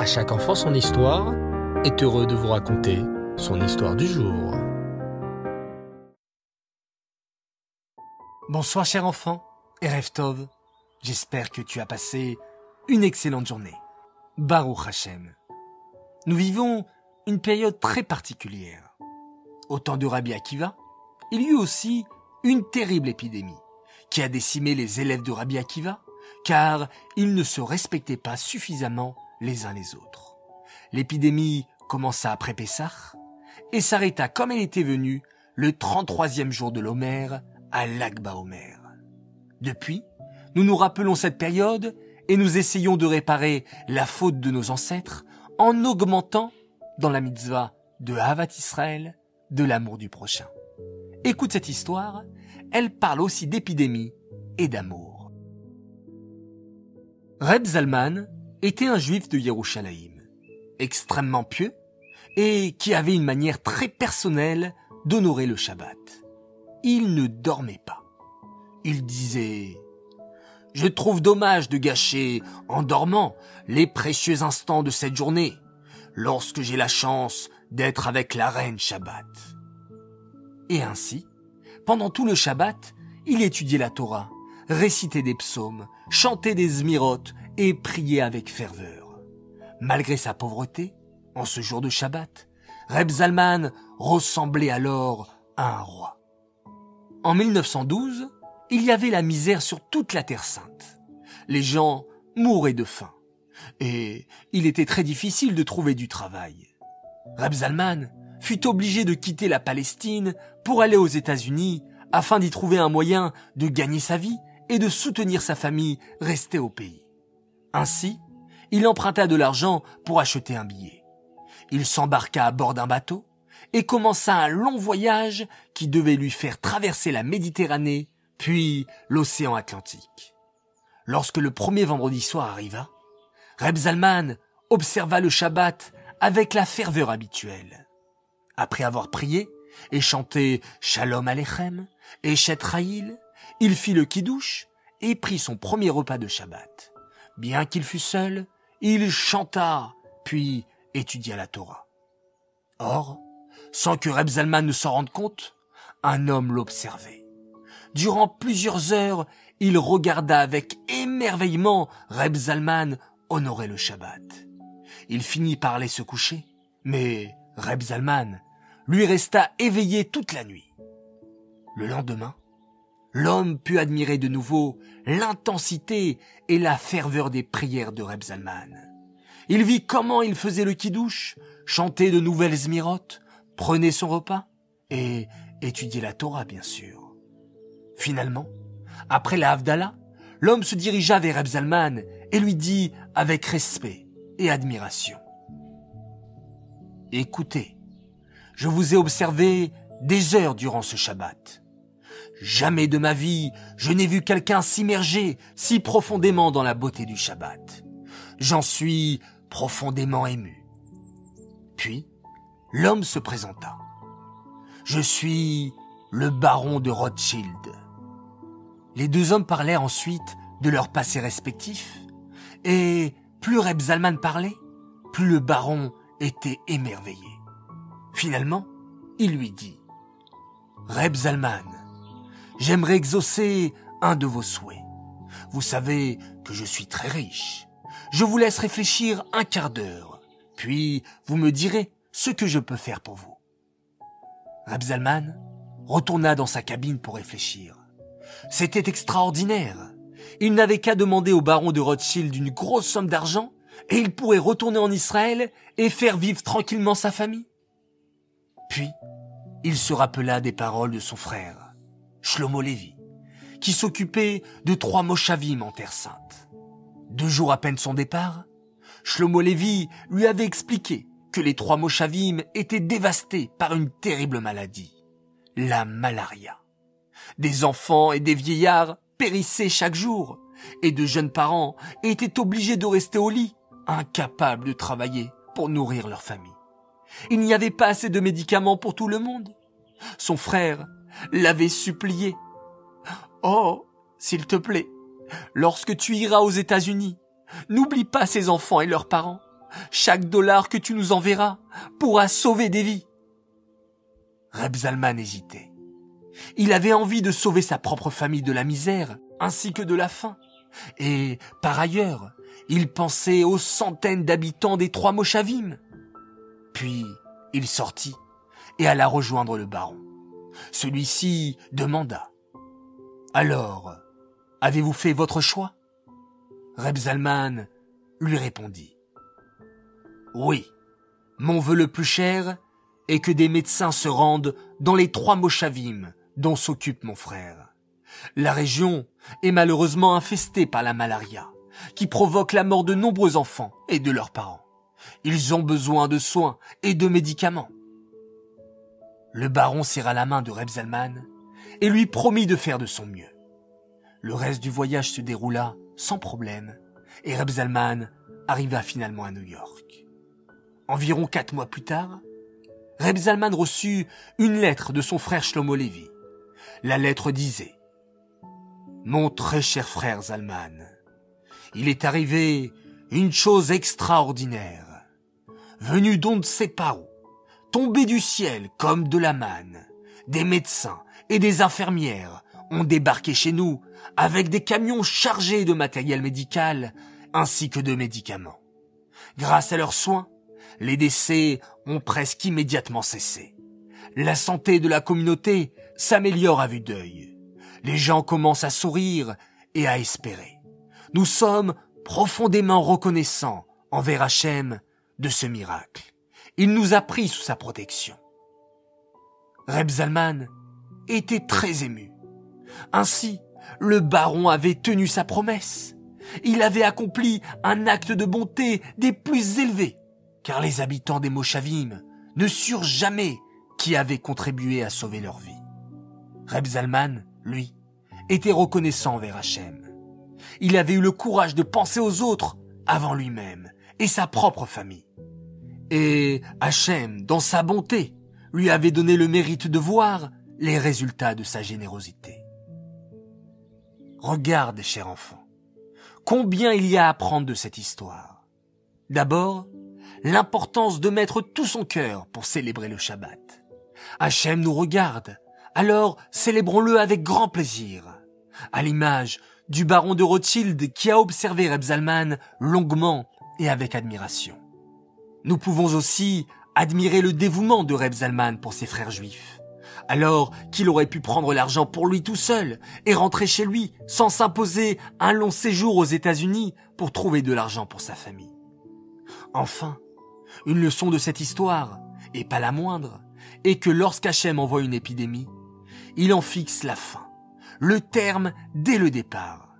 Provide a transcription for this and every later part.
À chaque enfant son histoire est heureux de vous raconter son histoire du jour. Bonsoir cher enfant et. J'espère que tu as passé une excellente journée. Baruch Hashem. Nous vivons une période très particulière. Au temps de Rabbi Akiva, il y eut aussi une terrible épidémie qui a décimé les élèves de Rabbi Akiva car ils ne se respectaient pas suffisamment les uns les autres. L'épidémie commença après Pessah et s'arrêta comme elle était venue le 33e jour de l'Homère à l'Agba Omer. Depuis, nous nous rappelons cette période et nous essayons de réparer la faute de nos ancêtres en augmentant dans la mitzvah de Havat Israël de l'amour du prochain. Écoute cette histoire, elle parle aussi d'épidémie et d'amour. Reb Zalman était un juif de Yerushalayim, extrêmement pieux et qui avait une manière très personnelle d'honorer le Shabbat. Il ne dormait pas. Il disait Je trouve dommage de gâcher, en dormant, les précieux instants de cette journée, lorsque j'ai la chance d'être avec la reine Shabbat. Et ainsi, pendant tout le Shabbat, il étudiait la Torah, récitait des psaumes, chantait des zmirotes et priait avec ferveur. Malgré sa pauvreté, en ce jour de Shabbat, Reb Zalman ressemblait alors à un roi. En 1912, il y avait la misère sur toute la Terre sainte. Les gens mouraient de faim. Et il était très difficile de trouver du travail. Reb Zalman fut obligé de quitter la Palestine pour aller aux États-Unis afin d'y trouver un moyen de gagner sa vie et de soutenir sa famille restée au pays. Ainsi, il emprunta de l'argent pour acheter un billet. Il s'embarqua à bord d'un bateau et commença un long voyage qui devait lui faire traverser la Méditerranée, puis l'océan Atlantique. Lorsque le premier vendredi soir arriva, Reb Zalman observa le Shabbat avec la ferveur habituelle. Après avoir prié et chanté Shalom Alechem et il fit le kidouche et prit son premier repas de Shabbat. Bien qu'il fût seul, il chanta, puis étudia la Torah. Or, sans que Reb Zalman ne s'en rende compte, un homme l'observait. Durant plusieurs heures, il regarda avec émerveillement Reb Zalman honorer le Shabbat. Il finit par aller se coucher, mais Reb Zalman lui resta éveillé toute la nuit. Le lendemain, l'homme put admirer de nouveau l'intensité et la ferveur des prières de Reb Zalman. Il vit comment il faisait le kidouche, chantait de nouvelles zmirotes, prenait son repas et étudiait la Torah, bien sûr. Finalement, après la Havdalah, l'homme se dirigea vers Reb Zalman et lui dit avec respect et admiration. Écoutez, je vous ai observé des heures durant ce Shabbat. Jamais de ma vie je n'ai vu quelqu'un s'immerger si profondément dans la beauté du Shabbat. J'en suis profondément ému. Puis, l'homme se présenta. Je suis le baron de Rothschild. Les deux hommes parlèrent ensuite de leur passé respectif, et plus Reb Zalman parlait, plus le baron était émerveillé. Finalement, il lui dit Reb Zalman, j'aimerais exaucer un de vos souhaits. Vous savez que je suis très riche. Je vous laisse réfléchir un quart d'heure, puis vous me direz ce que je peux faire pour vous. Reb Zalman retourna dans sa cabine pour réfléchir. C'était extraordinaire. Il n'avait qu'à demander au baron de Rothschild une grosse somme d'argent et il pourrait retourner en Israël et faire vivre tranquillement sa famille. Puis, il se rappela des paroles de son frère, Shlomo Levi, qui s'occupait de trois moshavim en Terre Sainte. Deux jours à peine son départ, Shlomo Levi lui avait expliqué que les trois moshavim étaient dévastés par une terrible maladie, la malaria. Des enfants et des vieillards périssaient chaque jour, et de jeunes parents étaient obligés de rester au lit, incapables de travailler pour nourrir leur famille. Il n'y avait pas assez de médicaments pour tout le monde. Son frère l'avait supplié. Oh, s'il te plaît, lorsque tu iras aux États-Unis, n'oublie pas ces enfants et leurs parents. chaque dollar que tu nous enverras pourra sauver des vies. Reb Zalman hésitait. Il avait envie de sauver sa propre famille de la misère ainsi que de la faim. Et, par ailleurs, il pensait aux centaines d'habitants des trois Moshavim. Puis, il sortit et alla rejoindre le baron. Celui-ci demanda. Alors, avez-vous fait votre choix? Reb Zalman lui répondit. Oui, mon vœu le plus cher est que des médecins se rendent dans les trois Moshavim dont s'occupe mon frère. La région est malheureusement infestée par la malaria, qui provoque la mort de nombreux enfants et de leurs parents. Ils ont besoin de soins et de médicaments. Le baron serra la main de Rebzalman et lui promit de faire de son mieux. Le reste du voyage se déroula sans problème et Rebzalman arriva finalement à New York. Environ quatre mois plus tard, Rebzalman reçut une lettre de son frère Shlomo Levi. La lettre disait Mon très cher frère Zalman, il est arrivé une chose extraordinaire. Venu d'on ne sait pas où, tombé du ciel comme de la manne, des médecins et des infirmières ont débarqué chez nous avec des camions chargés de matériel médical ainsi que de médicaments. Grâce à leurs soins, les décès ont presque immédiatement cessé. La santé de la communauté s'améliore à vue d'œil. Les gens commencent à sourire et à espérer. Nous sommes profondément reconnaissants envers Hachem de ce miracle. Il nous a pris sous sa protection. Reb Zalman était très ému. Ainsi, le baron avait tenu sa promesse. Il avait accompli un acte de bonté des plus élevés, car les habitants des Moshavim ne surent jamais qui avait contribué à sauver leur vie. Reb Zalman, lui, était reconnaissant envers Hachem. Il avait eu le courage de penser aux autres avant lui-même et sa propre famille. Et Hachem, dans sa bonté, lui avait donné le mérite de voir les résultats de sa générosité. Regarde, cher enfant, combien il y a à apprendre de cette histoire. D'abord, l'importance de mettre tout son cœur pour célébrer le Shabbat. Hachem nous regarde, alors célébrons-le avec grand plaisir. À l'image du baron de Rothschild qui a observé Reb Zalman longuement et avec admiration. Nous pouvons aussi admirer le dévouement de Reb Zalman pour ses frères juifs, alors qu'il aurait pu prendre l'argent pour lui tout seul et rentrer chez lui sans s'imposer un long séjour aux États-Unis pour trouver de l'argent pour sa famille. Enfin, une leçon de cette histoire, et pas la moindre, est que lorsqu'Hachem envoie une épidémie, il en fixe la fin le terme dès le départ.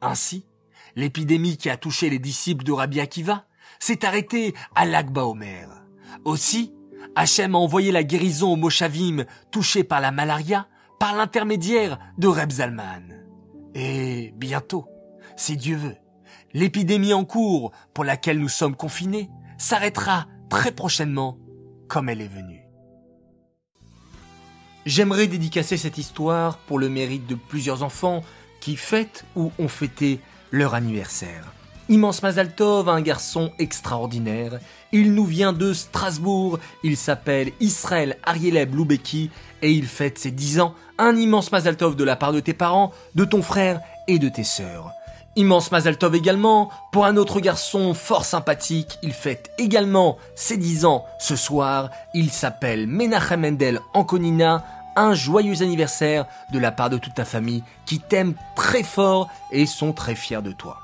Ainsi, l'épidémie qui a touché les disciples de Rabbi Akiva s'est arrêtée à l'Akba Omer. Aussi, Hachem a envoyé la guérison aux Moshavim touchés par la malaria par l'intermédiaire de Reb Zalman. Et bientôt, si Dieu veut, l'épidémie en cours pour laquelle nous sommes confinés s'arrêtera très prochainement comme elle est venue. J'aimerais dédicacer cette histoire pour le mérite de plusieurs enfants qui fêtent ou ont fêté leur anniversaire. Immense Mazaltov, un garçon extraordinaire. Il nous vient de Strasbourg. Il s'appelle Israël Arieleb Loubeki et il fête ses 10 ans. Un immense Mazaltov de la part de tes parents, de ton frère et de tes sœurs. Immense Mazaltov également pour un autre garçon fort sympathique. Il fête également ses 10 ans ce soir. Il s'appelle Menachem Mendel Ankonina un joyeux anniversaire de la part de toute ta famille qui t'aime très fort et sont très fiers de toi.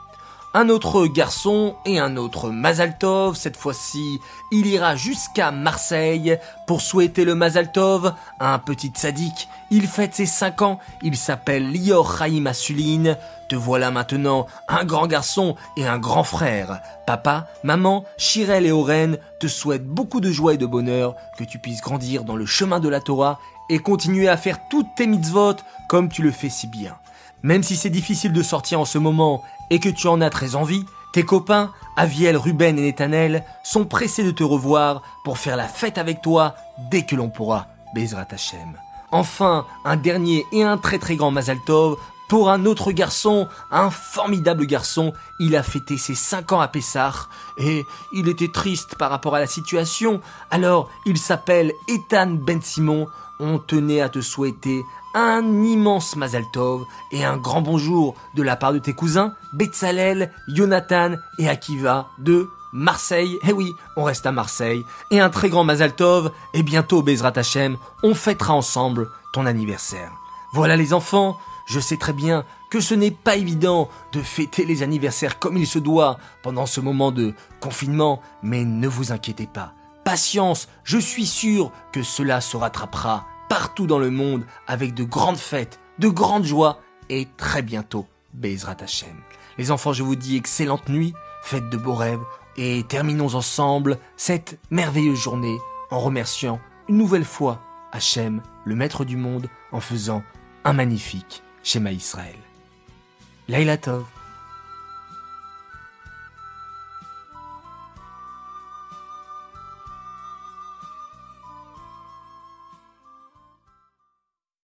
Un autre garçon et un autre Mazaltov, cette fois-ci, il ira jusqu'à Marseille pour souhaiter le Mazaltov à un petit sadique. Il fête ses 5 ans, il s'appelle Lior Chaim Asulin. Te voilà maintenant un grand garçon et un grand frère. Papa, maman, Chirel et Oren te souhaitent beaucoup de joie et de bonheur, que tu puisses grandir dans le chemin de la Torah et continuer à faire toutes tes mitzvot comme tu le fais si bien. Même si c'est difficile de sortir en ce moment et que tu en as très envie, tes copains, Aviel, Ruben et Netanel, sont pressés de te revoir pour faire la fête avec toi dès que l'on pourra. Bezrat Hashem. Enfin, un dernier et un très très grand Mazal Tov Pour un autre garçon, un formidable garçon, il a fêté ses 5 ans à Pessah et il était triste par rapport à la situation. Alors, il s'appelle Ethan Ben Simon. On tenait à te souhaiter un immense Mazal Tov et un grand bonjour de la part de tes cousins Betzalel, Jonathan et Akiva de Marseille. Eh oui, on reste à Marseille. Et un très grand Mazal Tov et bientôt Bezrat Hashem, on fêtera ensemble ton anniversaire. Voilà les enfants, je sais très bien que ce n'est pas évident de fêter les anniversaires comme il se doit pendant ce moment de confinement, mais ne vous inquiétez pas. Patience, je suis sûr que cela se rattrapera partout dans le monde avec de grandes fêtes, de grandes joies et très bientôt Bezrat Hashem. Les enfants, je vous dis excellente nuit, faites de beaux rêves et terminons ensemble cette merveilleuse journée en remerciant une nouvelle fois Hachem, le maître du monde, en faisant un magnifique Shema Israël. Laila Tov.